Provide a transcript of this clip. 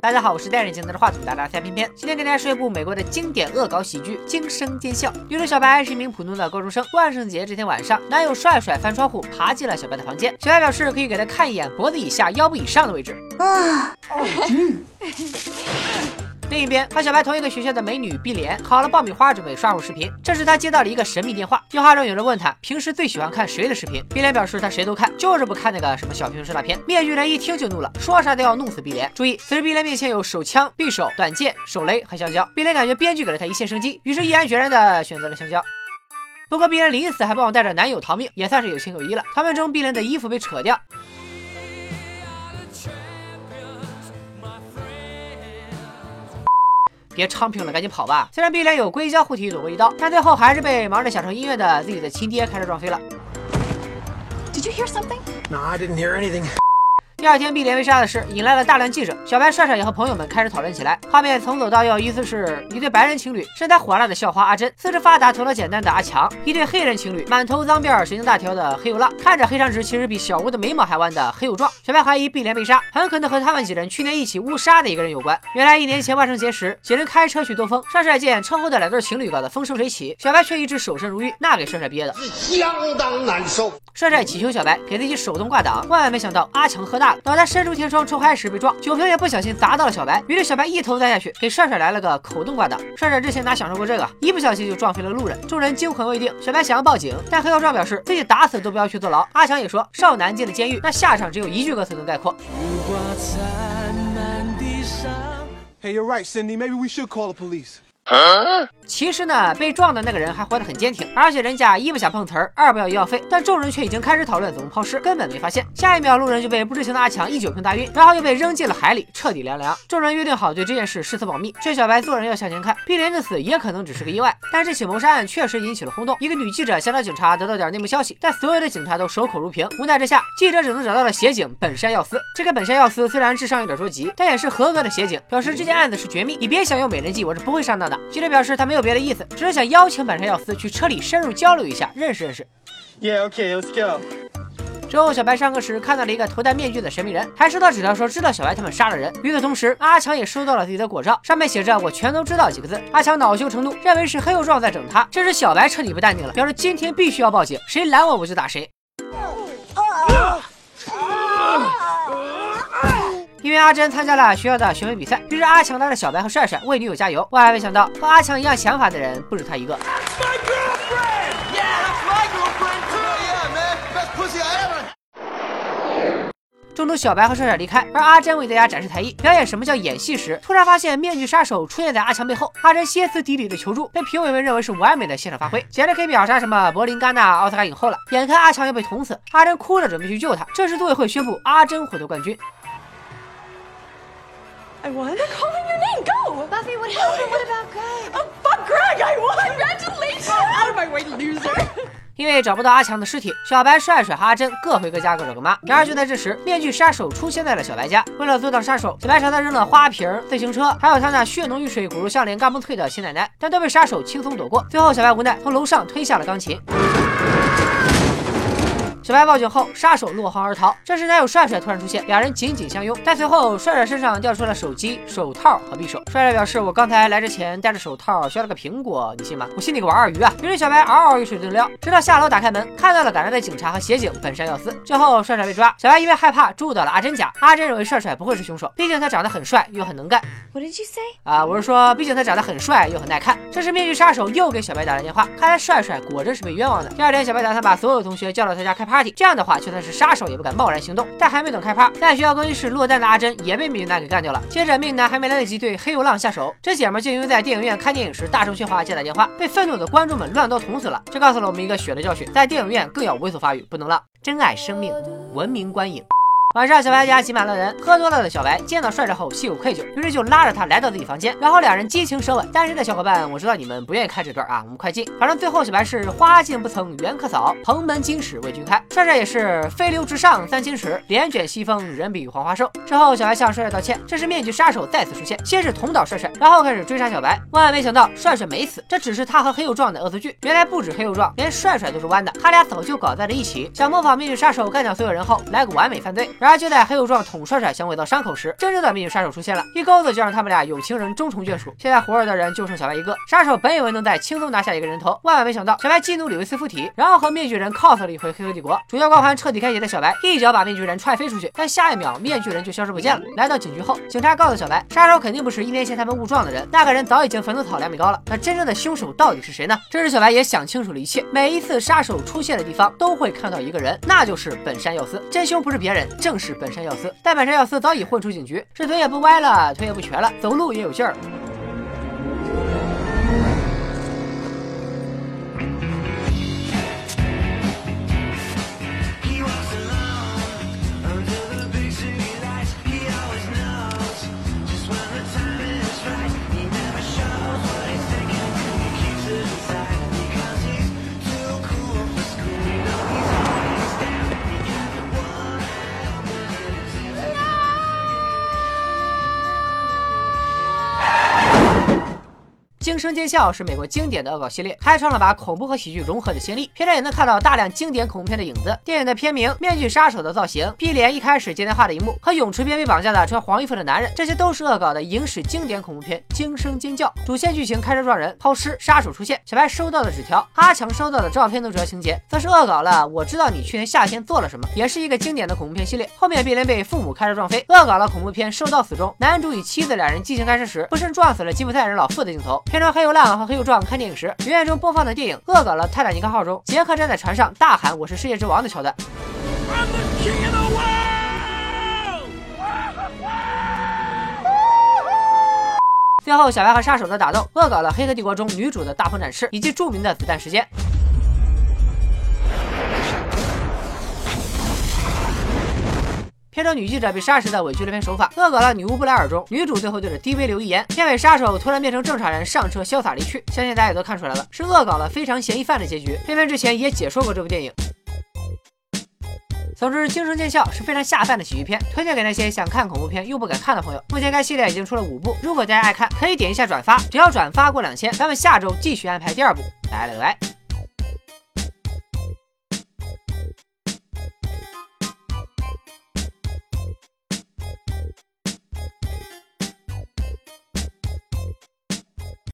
大家好，我是戴眼镜拿着话筒的大家偏偏。今天给大家说一部美国的经典恶搞喜剧《惊声尖笑》。女主小白是一名普通的高中生。万圣节这天晚上，男友帅帅翻窗户爬进了小白的房间。小白表示可以给他看一眼脖子以下、腰部以上的位置。啊，嗯。另一边，和小白同一个学校的美女碧莲烤了爆米花，准备刷入视频。这时，她接到了一个神秘电话，电话中有人问她平时最喜欢看谁的视频。碧莲表示她谁都看，就是不看那个什么小平时大片。面具人一听就怒了，说啥都要弄死碧莲。注意，此时碧莲面前有手枪、匕首、短剑、手雷和香蕉。碧莲感觉编剧给了她一线生机，于是毅然决然的选择了香蕉。不过碧莲临死还帮我带着男友逃命，也算是有情有义了。逃命中，碧莲的衣服被扯掉。别昌平了，赶紧跑吧！虽然碧莲有硅胶护体躲过一刀，但最后还是被忙着享受音乐的自己的亲爹开车撞飞了。Did you hear something? No, I didn't hear anything. 第二天，碧莲被杀的事引来了大量记者。小白帅帅也和朋友们开始讨论起来。画面从左到右，依次是一对白人情侣，身材火辣的校花阿珍，四肢发达、头脑简单的阿强；一对黑人情侣，满头脏辫、神经大条的黑又浪，看着黑长直，其实比小吴的眉毛还弯的黑又壮。小白怀疑碧莲被杀，很可能和他们几人去年一起误杀的一个人有关。原来一年前万圣节时，几人开车去兜风，帅帅见车后的两对情侣搞得风生水起，小白却一直守身如玉，那给帅帅憋的是相当难受。帅帅祈求小白给自己手动挂挡，万万没想到阿强喝大了，脑袋伸出天。窗抽开时被撞，酒瓶也不小心砸到了小白，于是小白一头栽下去，给帅帅来了个口动挂挡。帅帅之前哪享受过这个，一不小心就撞飞了路人，众人惊魂未定。小白想要报警，但黑道壮表示自己打死都不要去坐牢。阿强也说，少男进了监狱，那下场只有一句歌词能概括。Hey, you're right, Cindy. Maybe we should call the police. 其实呢，被撞的那个人还活得很坚挺，而且人家一不想碰瓷儿，二不要医药费，但众人却已经开始讨论怎么抛尸，根本没发现。下一秒，路人就被不知情的阿强一酒瓶打晕，然后又被扔进了海里，彻底凉凉。众人约定好对这件事誓死保密，劝小白做人要向前看。碧莲的死也可能只是个意外，但这起谋杀案确实引起了轰动。一个女记者想找警察得到点内幕消息，但所有的警察都守口如瓶。无奈之下，记者只能找到了协警本山耀司。这个本山耀司虽然智商有点捉急，但也是合格的协警，表示这件案子是绝密，你别想用美人计，我是不会上当的。记者表示他没有别的意思，只是想邀请本山耀司去车里深入交流一下，认识认识。Yeah, okay, let's go. 之后，小白上课时看到了一个头戴面具的神秘人，还收到纸条说知道小白他们杀了人。与此同时，阿强也收到了自己的果照，上面写着“我全都知道”几个字。阿强恼羞成怒，认为是黑又壮在整他。这时，小白彻底不淡定了，表示今天必须要报警，谁拦我我就打谁。因为阿珍参加了学校的选美比赛，于是阿强拉着小白和帅帅为女友加油。万万没想到，和阿强一样想法的人不止他一个。中途，小白和帅帅离开，而阿珍为大家展示才艺，表演什么叫演戏时，突然发现面具杀手出现在阿强背后。阿珍歇斯底里的求助，被评委们认为是完美的现场发挥，简直可以秒杀什么柏林、戛纳、奥斯卡影后了。眼看阿强要被捅死，阿珍哭着准备去救他。这时，组委会宣布阿珍获得冠军。I won. They're calling your name. Go. Buffy, what happened? What about Greg? Oh, fuck Greg! I won. Congratulations. Out of my way, loser. 因为找不到阿强的尸体，小白、帅帅和阿珍各回各家各找各妈。然而就在这时，面具杀手出现在了小白家。为了阻挡杀手，小白朝他扔了花瓶、自行车，还有他那血浓于水、骨肉相连、嘎嘣脆的亲奶奶，但都被杀手轻松躲过。最后，小白无奈从楼上推下了钢琴。小白报警后，杀手落荒而逃。这时，男友帅帅突然出现，两人紧紧相拥。但随后，帅帅身上掉出了手机、手套和匕首。帅帅表示：“我刚才来之前戴着手套削了个苹果，你信吗？我信你个王二鱼啊！”于是小白嗷嗷一水顿撩，直到下楼打开门，看到了赶来的警察和协警本山耀司。最后，帅帅被抓，小白因为害怕住到了阿珍家。阿珍认为帅帅不会是凶手，毕竟他长得很帅又很能干。What did you say？啊，我是说，毕竟他长得很帅又很耐看。这时，面具杀手又给小白打来电话，看来帅帅果真是被冤枉的。第二天，小白打算把所有同学叫到他家开 party，这样的话就。算是杀手也不敢贸然行动，但还没等开趴，在学校更衣室落单的阿珍也被命男给干掉了。接着命男还没来得及对黑油浪下手，这姐们竟因为在电影院看电影时大声喧哗接打电话，被愤怒的观众们乱刀捅死了。这告诉了我们一个血的教训，在电影院更要猥琐发育，不能浪，珍爱生命，文明观影。晚上，小白家挤满了人，喝多了的小白见到帅帅后心有愧疚，于是就拉着他来到自己房间，然后两人激情舌吻。单身的小伙伴，我知道你们不愿意看这段啊，我们快进。反正最后小白是花径不曾缘可扫，蓬门今始为君开。帅帅也是飞流直上三千尺，帘卷西风人比黄花瘦。之后小白向帅帅道歉，这时面具杀手再次出现，先是捅倒帅帅，然后开始追杀小白。万万没想到帅帅没死，这只是他和黑又壮的恶作剧。原来不止黑又壮，连帅帅都是弯的，他俩早就搞在了一起，想模仿面具杀手干掉所有人后来个完美犯罪。然而就在黑又壮捅帅帅想伪造伤口时，真正的面具杀手出现了，一钩子就让他们俩有情人终成眷属。现在活着的人就剩小白一个。杀手本以为能在轻松拿下一个人头，万万没想到小白激怒李维斯附体，然后和面具人 cos 了一回黑客帝国。主角光环彻底开启的小白一脚把面具人踹飞出去，但下一秒面具人就消失不见了。来到警局后，警察告诉小白，杀手肯定不是一年前他们误撞的人，那个人早已经坟头草两米高了。那真正的凶手到底是谁呢？这时小白也想清楚了一切，每一次杀手出现的地方都会看到一个人，那就是本山耀司。真凶不是别人，正正是本山耀司。但本山耀司早已混出警局，这腿也不歪了，腿也不瘸了，走路也有劲儿。惊声尖笑是美国经典的恶搞系列，开创了把恐怖和喜剧融合的先例。片中也能看到大量经典恐怖片的影子。电影的片名《面具杀手》的造型，碧莲一开始接电话的一幕，和泳池边被绑架的穿黄衣服的男人，这些都是恶搞的影史经典恐怖片《惊声尖叫》。主线剧情开车撞人、抛尸、杀手出现，小白收到的纸条，阿强收到的照片等主要情节，则是恶搞了。我知道你去年夏天做了什么，也是一个经典的恐怖片系列。后面碧莲被父母开车撞飞，恶搞了恐怖片《受到死》中男主与妻子两人激情开车时，不慎撞死了吉普赛人老妇的镜头。片中黑又烂和黑又壮看电影时，影院中播放的电影恶搞了泰坦尼克号中杰克站在船上大喊“我是世界之王”的桥段。最后，小白和杀手的打斗恶搞了《黑客帝国》中女主的大鹏展翅以及著名的子弹时间。片中女记者被杀时的伪纪录片手法，恶搞了《女巫布莱尔》中女主最后对着 DV 留遗言，片尾杀手突然变成正常人上车潇洒离去。相信大家也都看出来了，是恶搞了非常嫌疑犯的结局。片片之前也解说过这部电影。总之，惊声尖笑是非常下饭的喜剧片，推荐给那些想看恐怖片又不敢看的朋友。目前该系列已经出了五部，如果大家爱看，可以点一下转发，只要转发过两千，咱们下周继续安排第二部。拜了个拜。